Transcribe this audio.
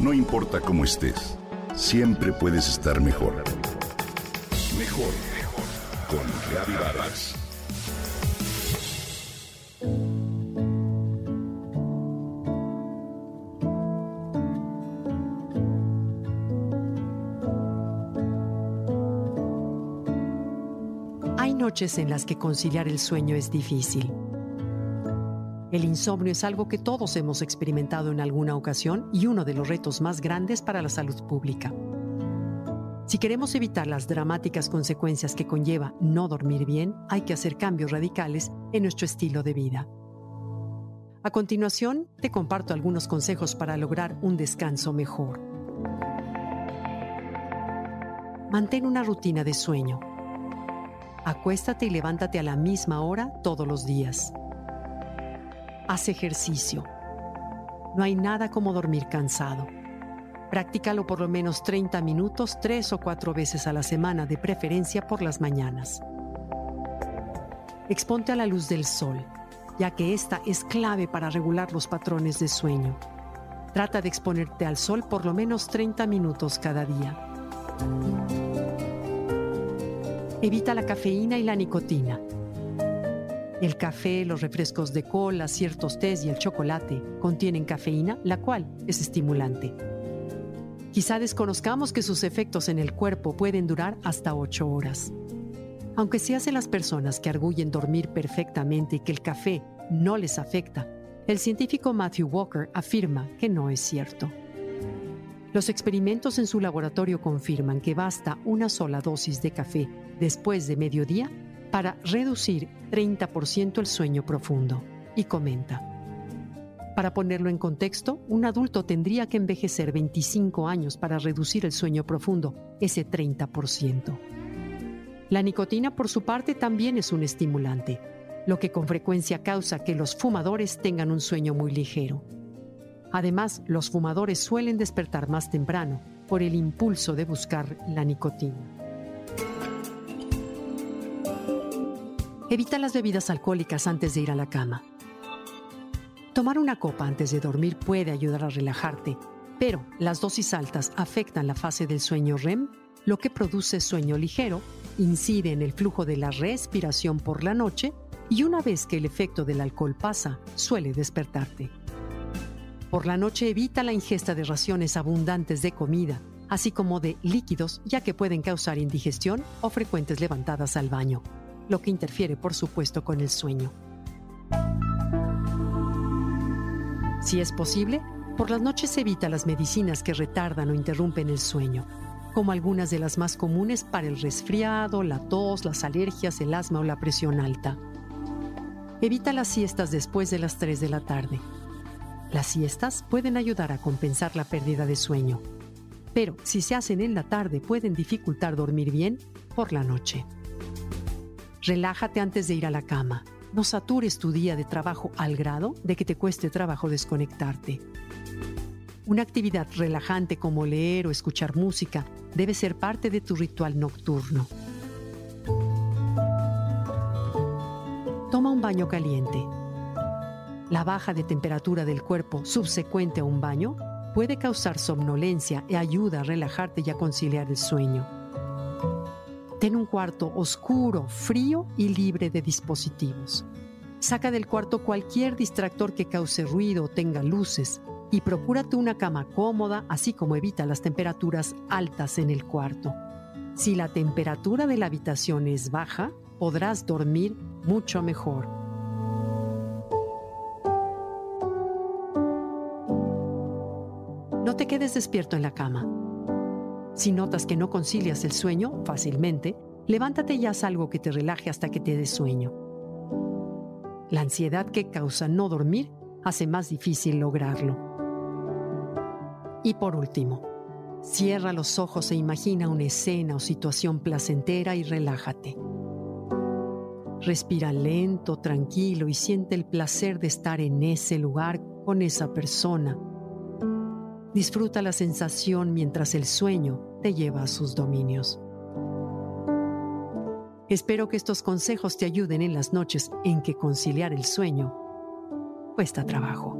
No importa cómo estés, siempre puedes estar mejor. Mejor, mejor. Con Reavivadas. Hay noches en las que conciliar el sueño es difícil. El insomnio es algo que todos hemos experimentado en alguna ocasión y uno de los retos más grandes para la salud pública. Si queremos evitar las dramáticas consecuencias que conlleva no dormir bien, hay que hacer cambios radicales en nuestro estilo de vida. A continuación, te comparto algunos consejos para lograr un descanso mejor. Mantén una rutina de sueño. Acuéstate y levántate a la misma hora todos los días. Haz ejercicio. No hay nada como dormir cansado. Practícalo por lo menos 30 minutos, tres o cuatro veces a la semana, de preferencia por las mañanas. Exponte a la luz del sol, ya que esta es clave para regular los patrones de sueño. Trata de exponerte al sol por lo menos 30 minutos cada día. Evita la cafeína y la nicotina el café, los refrescos de cola, ciertos tés y el chocolate contienen cafeína, la cual es estimulante. Quizá desconozcamos que sus efectos en el cuerpo pueden durar hasta 8 horas. Aunque se hacen las personas que arguyen dormir perfectamente y que el café no les afecta, el científico Matthew Walker afirma que no es cierto. Los experimentos en su laboratorio confirman que basta una sola dosis de café después de mediodía para reducir 30% el sueño profundo. Y comenta, para ponerlo en contexto, un adulto tendría que envejecer 25 años para reducir el sueño profundo, ese 30%. La nicotina, por su parte, también es un estimulante, lo que con frecuencia causa que los fumadores tengan un sueño muy ligero. Además, los fumadores suelen despertar más temprano por el impulso de buscar la nicotina. Evita las bebidas alcohólicas antes de ir a la cama. Tomar una copa antes de dormir puede ayudar a relajarte, pero las dosis altas afectan la fase del sueño REM, lo que produce sueño ligero, incide en el flujo de la respiración por la noche y una vez que el efecto del alcohol pasa, suele despertarte. Por la noche evita la ingesta de raciones abundantes de comida, así como de líquidos, ya que pueden causar indigestión o frecuentes levantadas al baño lo que interfiere por supuesto con el sueño. Si es posible, por las noches evita las medicinas que retardan o interrumpen el sueño, como algunas de las más comunes para el resfriado, la tos, las alergias, el asma o la presión alta. Evita las siestas después de las 3 de la tarde. Las siestas pueden ayudar a compensar la pérdida de sueño, pero si se hacen en la tarde pueden dificultar dormir bien por la noche. Relájate antes de ir a la cama. No satures tu día de trabajo al grado de que te cueste trabajo desconectarte. Una actividad relajante como leer o escuchar música debe ser parte de tu ritual nocturno. Toma un baño caliente. La baja de temperatura del cuerpo subsecuente a un baño puede causar somnolencia y ayuda a relajarte y a conciliar el sueño. Ten un cuarto oscuro, frío y libre de dispositivos. Saca del cuarto cualquier distractor que cause ruido o tenga luces y procúrate una cama cómoda, así como evita las temperaturas altas en el cuarto. Si la temperatura de la habitación es baja, podrás dormir mucho mejor. No te quedes despierto en la cama. Si notas que no concilias el sueño fácilmente, levántate y haz algo que te relaje hasta que te dé sueño. La ansiedad que causa no dormir hace más difícil lograrlo. Y por último, cierra los ojos e imagina una escena o situación placentera y relájate. Respira lento, tranquilo y siente el placer de estar en ese lugar con esa persona Disfruta la sensación mientras el sueño te lleva a sus dominios. Espero que estos consejos te ayuden en las noches en que conciliar el sueño cuesta trabajo.